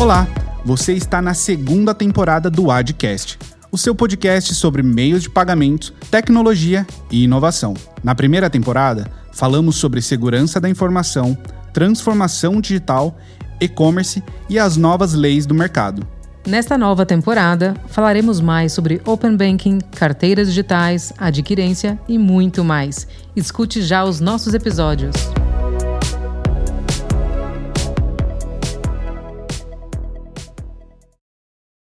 Olá, você está na segunda temporada do Adcast, o seu podcast sobre meios de pagamento, tecnologia e inovação. Na primeira temporada, falamos sobre segurança da informação, transformação digital, e-commerce e as novas leis do mercado. Nesta nova temporada, falaremos mais sobre Open Banking, carteiras digitais, adquirência e muito mais. Escute já os nossos episódios.